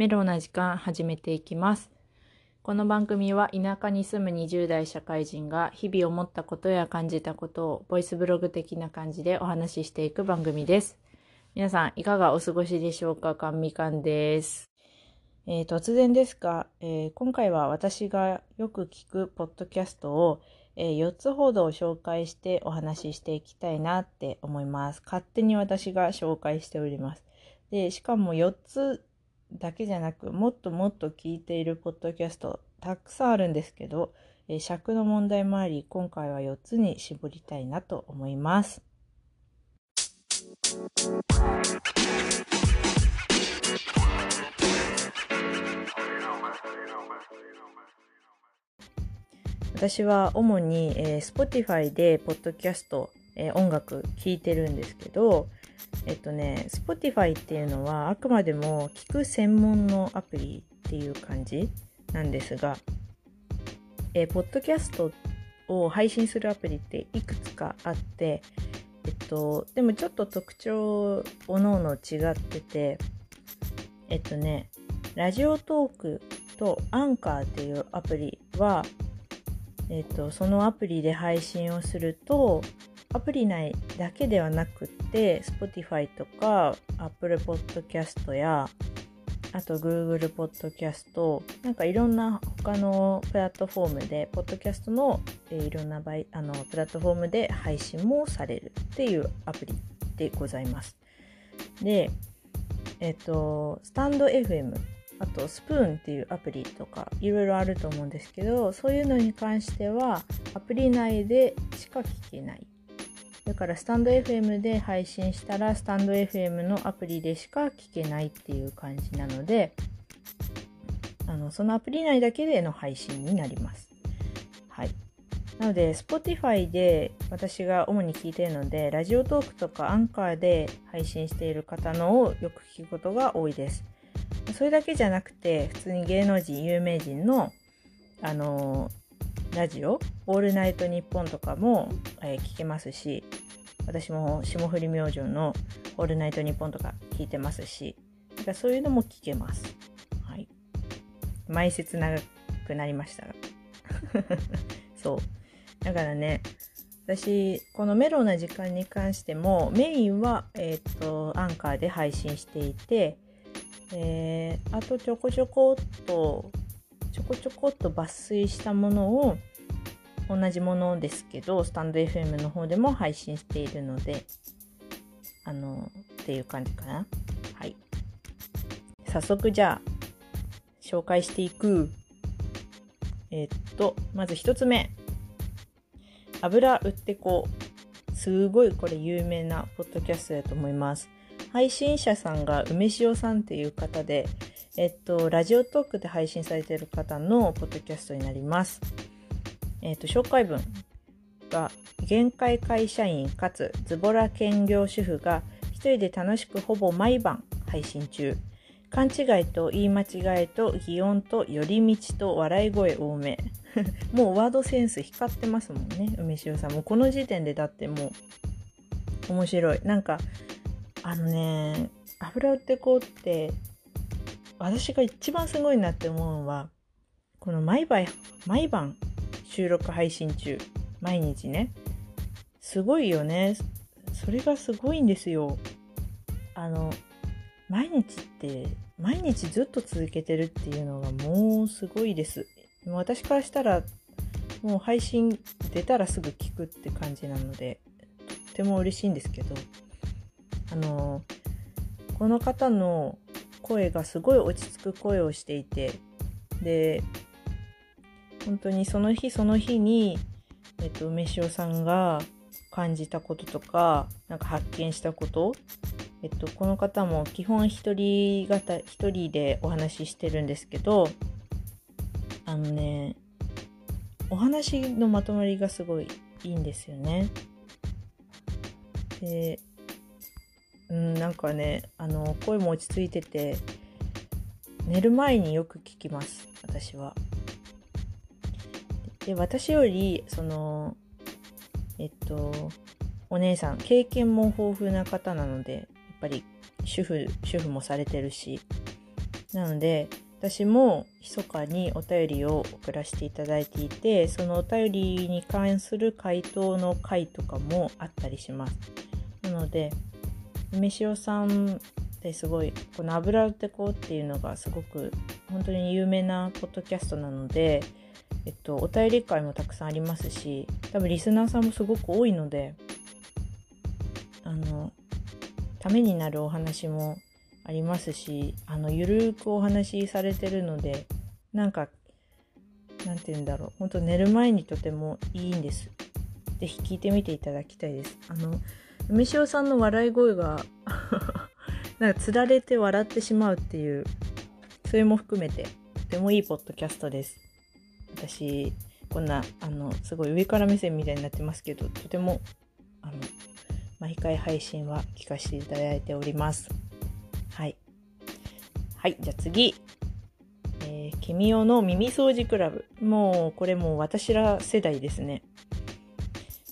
メロな時間始めていきます。この番組は田舎に住む20代社会人が日々思ったことや感じたことをボイスブログ的な感じでお話ししていく番組です。皆さんいかがお過ごしでしょうか？かんみかんです。えー突然ですが、えー今回は私がよく聞くポッドキャストを、え4つほど紹介してお話ししていきたいなって思います。勝手に私が紹介しております。で、しかも4つだけじゃなく、もっともっと聞いているポッドキャストたくさんあるんですけど、えー尺の問題もあり、今回は4つに絞りたいなと思います。私は主に、えー Spotify でポッドキャスト、えー音楽聴いてるんですけど、えっとね、Spotify っていうのはあくまでも聞く専門のアプリっていう感じなんですが、えーポッドキャストを配信するアプリっていくつかあって、えっと、でもちょっと特徴おのおの違ってて、えっとね、ラジオトークとアンカーっていうアプリは、えっと、そのアプリで配信をすると、アプリ内だけではなくって、Spotify とか Apple Podcast や、あと Google Podcast、なんかいろんな他のプラットフォームで、ポッドキャストの、いろんな場合あのプラットフォームで配信もされるっていうアプリでございます。で、えっと、スタンド FM、あとスプーンっていうアプリとかいろいろあると思うんですけど、そういうのに関してはアプリ内でしか聞けない。だからスタンド FM で配信したらスタンド FM のアプリでしか聞けないっていう感じなのであのそのアプリ内だけでの配信になります。はい。なので Spotify で私が主に聞いているのでラジオトークとかアンカーで配信している方のをよく聞くことが多いです。それだけじゃなくて普通に芸能人有名人のあのラジオ「オールナイトニッポン」とかも、えー聞けますし私も霜降り明星の「オールナイトニッポン」とか聞いてますしだそういうのも聞けます。はい。前説長くなりましたが。そう。だからね、私、このメロな時間に関しても、メインは、えっ、と、アンカーで配信していて、えーあとちょこちょこっと、ちょこちょこっと抜粋したものを、同じものですけど、スタンド FM の方でも配信しているので、あの、っていう感じかな。はい。早速じゃあ、紹介していく。えっと、まず一つ目。油売ってこう。すごいこれ有名なポッドキャストだと思います。配信者さんが梅塩さんっていう方で、えっと、ラジオトークで配信されている方のポッドキャストになります。えっと、紹介文が、限界会社員かつズボラ兼業主婦が一人で楽しくほぼ毎晩配信中。勘違いと言い間違いと擬音と寄り道と笑い声多め。もうワードセンス光ってますもんね、梅塩さん。もうこの時点でだってもう面白い。なんか、あのね、油売ってこうって、私が一番すごいなって思うのは、この毎晩、毎晩収録配信中、毎日ね。すごいよね。それがすごいんですよ。あの、毎日って、毎日ずっと続けてるっていうのがもうすごいです。もう私からしたら、もう配信出たらすぐ聞くって感じなので、とっても嬉しいんですけど、あの、この方の声がすごい落ち着く声をしていて、で、本当にその日その日に、えっと、梅塩さんが感じたこととか、なんか発見したこと、えっと、この方も基本一人型、一人でお話ししてるんですけど、あのね、お話のまとまりがすごいいいんですよね。で、うん、なんかね、あの、声も落ち着いてて、寝る前によく聞きます、私は。で、私より、その、えっと、お姉さん、経験も豊富な方なので、やっぱり主婦、主婦もされてるし、なので私も密かにお便りを送らせていただいていてそのお便りに関する回答の回とかもあったりしますなので梅塩さんってすごいこの油ってこうっていうのがすごく本当に有名なポッドキャストなのでえっとお便り会もたくさんありますし多分リスナーさんもすごく多いのであのためになるお話もありますしあのゆるくお話しされてるのでなんかなんて言うんだろう本当寝る前にとてもいいんです。是非聞いてみていただきたいです。あの梅塩さんの笑い声が なんかつられて笑ってしまうっていうそれも含めてとてもいいポッドキャストです私こんなあのすごい上から目線みたいになってますけどとてもあの毎回配信は聞かせていただいておりますはい。はい、じゃあ次。えー、ケミオの耳掃除クラブ。もう、これもう私ら世代ですね。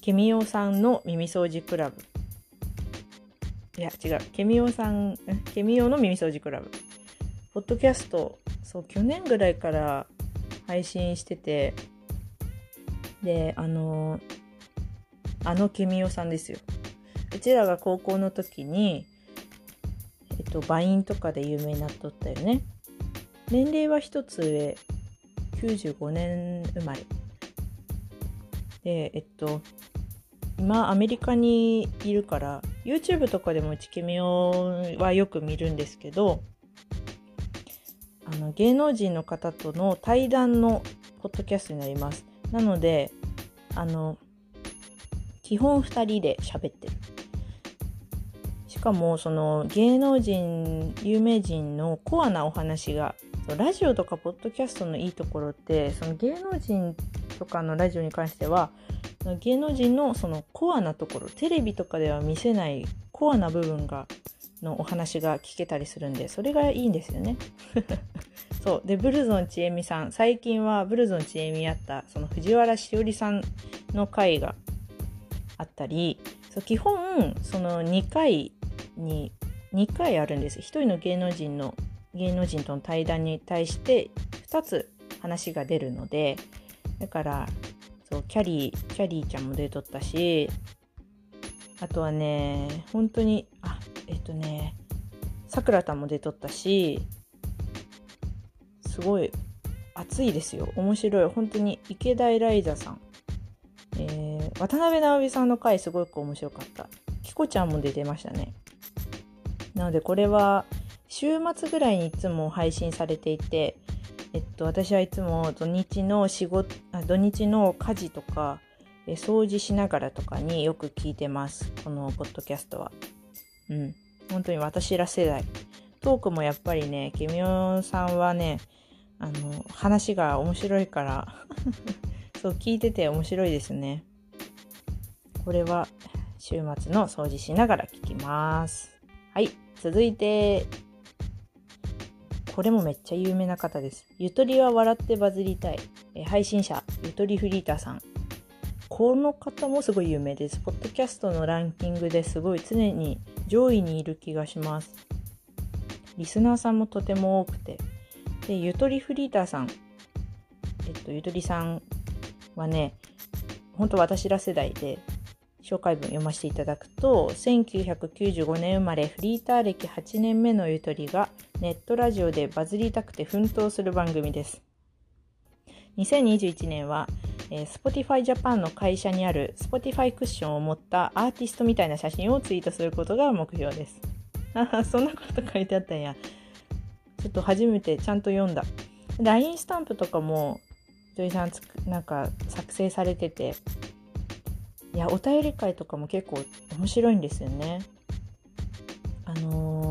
ケミオさんの耳掃除クラブ。いや、違う。ケミオさん、ケミオの耳掃除クラブ。ポッドキャスト、そう、去年ぐらいから配信してて、で、あの、あのケミオさんですよ。うちらが高校の時にえっ、と、バインとかで有名になっとったよね。年齢は一つ上、95年生まれ。で、えっと、今アメリカにいるから YouTube とかでもチケミオはよく見るんですけどあの芸能人の方との対談のポッドキャストになります。なのであの基本2人で喋ってる。しかもその芸能人有名人のコアなお話がラジオとかポッドキャストのいいところってその芸能人とかのラジオに関しては芸能人のそのコアなところテレビとかでは見せないコアな部分がのお話が聞けたりするんでそれがいいんですよね。そう。でブルゾンちえみさん。最近はブルゾンちえみやったその藤原しおりさんの回があったりそう基本その2回に2回あるんです1人の芸能人の芸能人との対談に対して2つ話が出るのでだからそうキャリーキャリーちゃんも出とったしあとはね本当にあえっとねさくらたんも出とったしすごい熱いですよ。面白い。本当に池田エライザさん、えー、渡辺直美さんの回すごく面白かった。キコちゃんも出てましたね。なのでこれは週末ぐらいにいつも配信されていて、えっと、私はいつも土日の仕事あ土日の家事とかえ掃除しながらとかによく聞いてます。このポッドキャストは。うん。本当に私ら世代。トークもやっぱりねケミオさんはねあの話が面白いから そう聞いてて面白いですね。これは週末の掃除しながら聞きます。はい続いて、これもめっちゃ有名な方です。ゆとりは笑ってバズりたい。え配信者、ゆとりフリーターさん。この方もすごい有名です。ポッドキャストのランキングですごい常に上位にいる気がします。リスナーさんもとても多くて。で、ゆとりフリーターさん。えっと、ゆとりさんはね、本当私ら世代で、紹介文読ませていただくと1995年生まれフリーター歴8年目のゆとりがネットラジオでバズりたくて奮闘する番組です。2021年は、えー、Spotify Japan の会社にある Spotify クッションを持ったアーティストみたいな写真をツイートすることが目標です。あそんなこと書いてあったんや。ちょっと初めてちゃんと読んだ。LINE スタンプとかも土井さんつくなんか作成されてて。いやお便り会とかも結構面白いんですよね。あのー、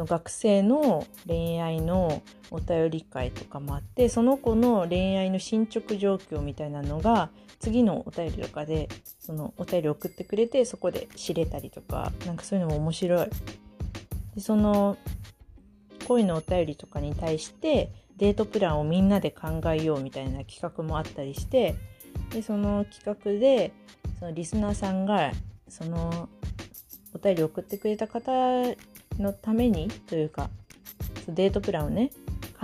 その学生の恋愛のお便り会とかもあってその子の恋愛の進捗状況みたいなのが次のお便りとかでそのお便り送ってくれてそこで知れたりとかなんかそういうのも面白い。でその恋のお便りとかに対してデートプランをみんなで考えようみたいな企画もあったりしてでその企画でそのリスナーさんがそのお便り送ってくれた方のためにというかデートプランをね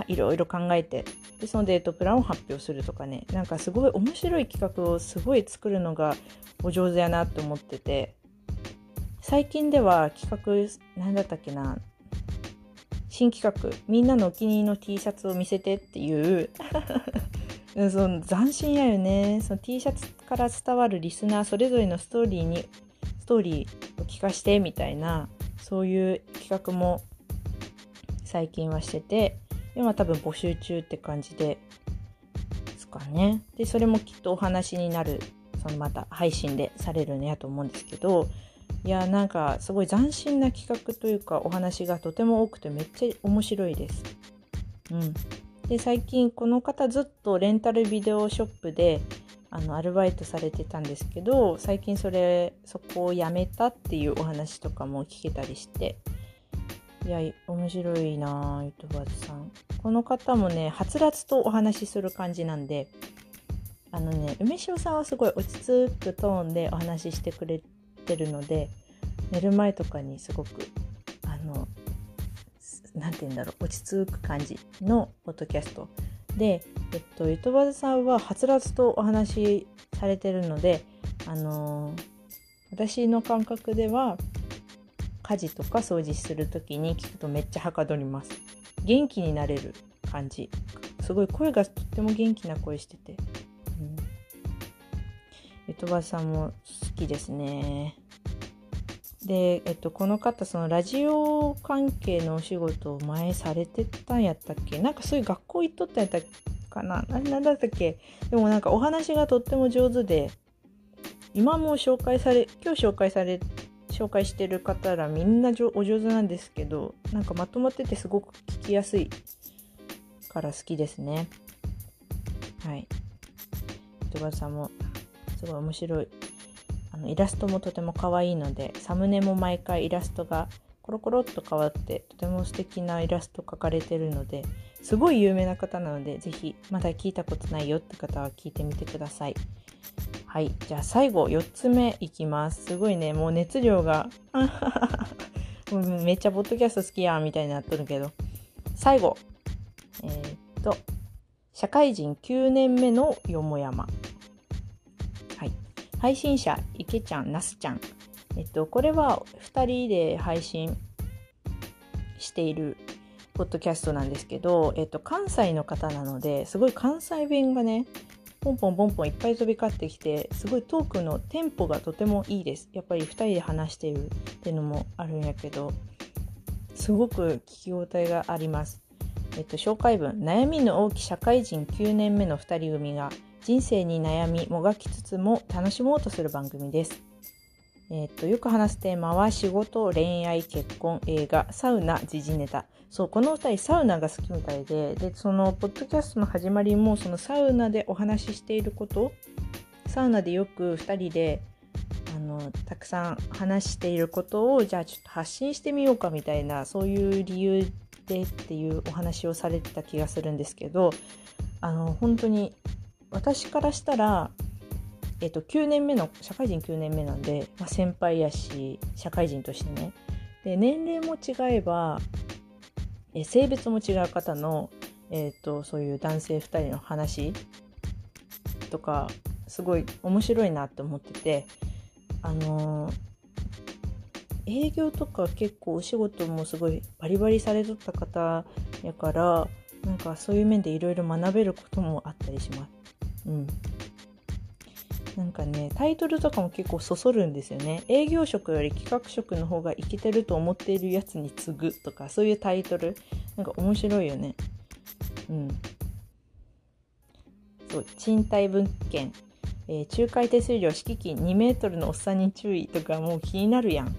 いろいろ考えてでそのデートプランを発表するとかねなんかすごい面白い企画をすごい作るのがお上手やなって思ってて最近では企画何だったっけな新企画みんなのお気に入りの T シャツを見せてっていう その斬新やよね。その T シャツから伝わるリスナーそれぞれのストーリーにストーリーを聞かしてみたいなそういう企画も最近はしてて今多分募集中って感じですかねでそれもきっとお話になるそのまた配信でされるんやと思うんですけどいやなんかすごい斬新な企画というかお話がとても多くてめっちゃ面白いです。うん、で最近この方ずっとレンタルビデオショップであのアルバイトされてたんですけど最近それそこを辞めたっていうお話とかも聞けたりしていや面白いなゆとばずさん。この方もねはつらつとお話しする感じなんであのね梅塩さんはすごい落ち着くトーンでお話ししてくれてるので寝る前とかにすごくあの何て言うんだろう落ち着く感じのポッドキャストで、えっと、ゆとばずさんははつらつとお話しされてるのであの私の感覚では家事とか掃除する時に聞くとめっちゃはかどります。元気になれる感じ。すごい声がとっても元気な声してて、うん、ゆとばさんも好きですね。で、えっと、この方そのラジオ関係のお仕事を前されてたんやったっけ？なんかそういう学校行っとったんやったかな？何だったっけ？でもなんかお話がとっても上手で今も紹介され今日紹介され紹介してる方らみんなお上手なんですけどなんかまとまっててすごく聞きやすいから好きですね。はい。人葉さんもすごい面白い。あのイラストもとても可愛いのでサムネも毎回イラストがコロコロっと変わってとても素敵なイラスト描かれてるのですごい有名な方なので是非まだ聞いたことないよって方は聞いてみてください。はい。じゃあ最後、4つ目いきます。すごいね、もう熱量がめっちゃポッドキャスト好きやみたいになっとるけど。最後。えー、っと、社会人9年目のよもやま。配信者、池ちゃん、なすちゃん。えっと、これは2人で配信しているポッドキャストなんですけど、えっと、関西の方なのですごい関西弁がねポンポンポンポンいっぱい飛び交ってきてすごいトークのテンポがとてもいいです。やっぱり2人で話しているっていうのもあるんやけどすごく聞き応えがあります。えっと紹介文。悩みの大きい社会人9年目の2人組が人生に悩みもがきつつも楽しもうとする番組です。えー、っとよく話すテーマは仕事、恋愛、結婚、映画、サウナ、時事ネタ。そう、この2人サウナが好きみたいで、で、そのポッドキャストの始まりもそのサウナでお話ししていること、サウナでよく2人であのたくさん話していることをじゃあちょっと発信してみようかみたいなそういう理由でっていうお話をされてた気がするんですけどあの本当に私からしたら、えっと、9年目の社会人9年目なんで、まあ、先輩やし社会人としてねで年齢も違えばえ性別も違う方の、えっと、そういう男性2人の話とかすごい面白いなって思っててあのー、営業とか結構お仕事もすごいバリバリされとった方やからなんかそういう面でいろいろ学べることもあったりします。うん。なんかね、タイトルとかも結構そそるんですよね。営業職より企画職の方がいけてると思っているやつに次ぐとか、そういうタイトル。なんか面白いよね。うん。そう、賃貸物件。えー、仲介手数料敷金2メートルのおっさんに注意とかもう気になるやん。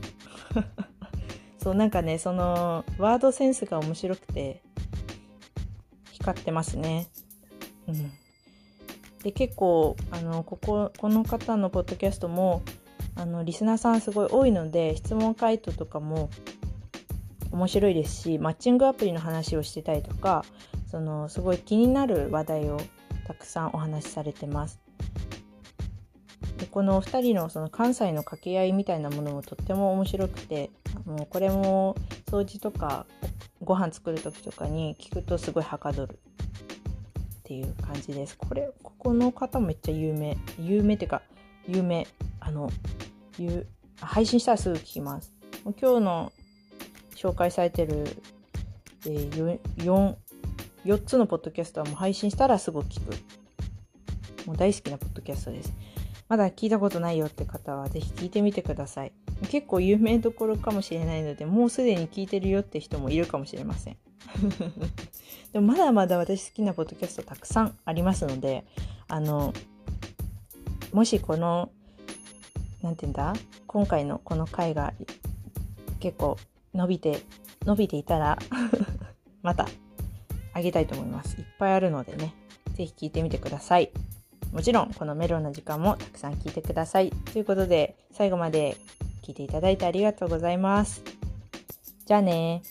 そう、なんかね、その、ワードセンスが面白くて、光ってますね。うん。で結構あのこここの方のポッドキャストもあのリスナーさんすごい多いので質問回答とかも面白いですしマッチングアプリの話をしてたりとかそのすごい気になる話題をたくさんお話しされてます。でこのお2人のその関西の掛け合いみたいなものもとっても面白くてもうこれも掃除とかご飯作る時とかに聞くとすごいはかどるっていう感じです。これここの方めっちゃ有名。有名っていうか有名。あの配信したらすぐ聞きます。今日の紹介されてる、えー、4, 4つのポッドキャストはもう配信したらすぐ聞く。もう大好きなポッドキャストです。まだ聞いたことないよって方はぜひ聞いてみてください。結構有名どころかもしれないのでもうすでに聞いてるよって人もいるかもしれません。でもまだまだ私好きなポッドキャストたくさんありますのであのもしこの何て言うんだ？今回のこの回が結構伸びて伸びていたら またあげたいと思います。いっぱいあるのでね。是非聞いてみてください。もちろんこのメロンの時間もたくさん聞いてください。ということで最後まで聞いていただいてありがとうございます。じゃあね